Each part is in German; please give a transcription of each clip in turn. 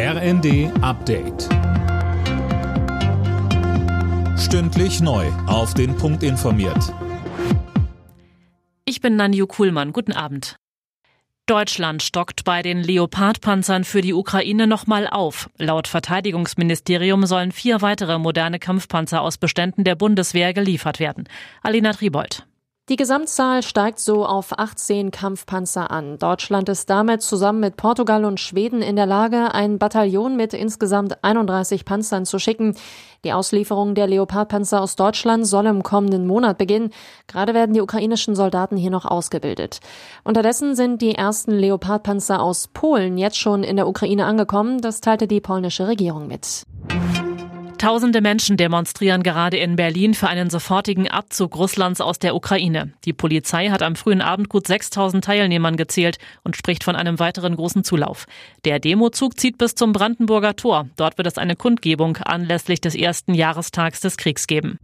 RND Update. Stündlich neu. Auf den Punkt informiert. Ich bin Nanju Kuhlmann. Guten Abend. Deutschland stockt bei den Leopard-Panzern für die Ukraine nochmal auf. Laut Verteidigungsministerium sollen vier weitere moderne Kampfpanzer aus Beständen der Bundeswehr geliefert werden. Alina Tribold. Die Gesamtzahl steigt so auf 18 Kampfpanzer an. Deutschland ist damit zusammen mit Portugal und Schweden in der Lage, ein Bataillon mit insgesamt 31 Panzern zu schicken. Die Auslieferung der Leopardpanzer aus Deutschland soll im kommenden Monat beginnen. Gerade werden die ukrainischen Soldaten hier noch ausgebildet. Unterdessen sind die ersten Leopardpanzer aus Polen jetzt schon in der Ukraine angekommen. Das teilte die polnische Regierung mit. Tausende Menschen demonstrieren gerade in Berlin für einen sofortigen Abzug Russlands aus der Ukraine. Die Polizei hat am frühen Abend gut 6000 Teilnehmern gezählt und spricht von einem weiteren großen Zulauf. Der Demozug zieht bis zum Brandenburger Tor. Dort wird es eine Kundgebung anlässlich des ersten Jahrestags des Kriegs geben.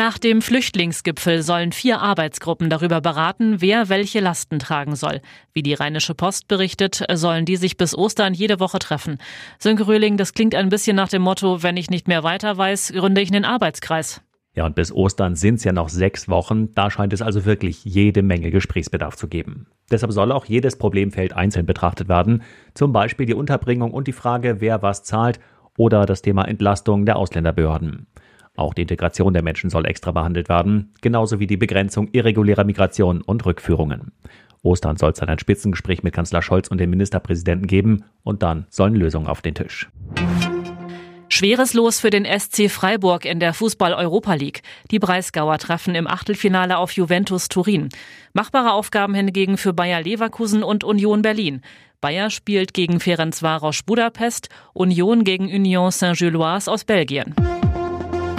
Nach dem Flüchtlingsgipfel sollen vier Arbeitsgruppen darüber beraten, wer welche Lasten tragen soll. Wie die Rheinische Post berichtet, sollen die sich bis Ostern jede Woche treffen. Sönke Röhling, das klingt ein bisschen nach dem Motto, wenn ich nicht mehr weiter weiß, gründe ich einen Arbeitskreis. Ja, und bis Ostern sind es ja noch sechs Wochen. Da scheint es also wirklich jede Menge Gesprächsbedarf zu geben. Deshalb soll auch jedes Problemfeld einzeln betrachtet werden. Zum Beispiel die Unterbringung und die Frage, wer was zahlt oder das Thema Entlastung der Ausländerbehörden. Auch die Integration der Menschen soll extra behandelt werden, genauso wie die Begrenzung irregulärer Migration und Rückführungen. Ostern soll es dann ein Spitzengespräch mit Kanzler Scholz und dem Ministerpräsidenten geben und dann sollen Lösungen auf den Tisch. Schweres Los für den SC Freiburg in der Fußball-Europa League. Die Breisgauer treffen im Achtelfinale auf Juventus Turin. Machbare Aufgaben hingegen für Bayer Leverkusen und Union Berlin. Bayer spielt gegen Ferencvaros Budapest, Union gegen Union Saint-Gilloise aus Belgien.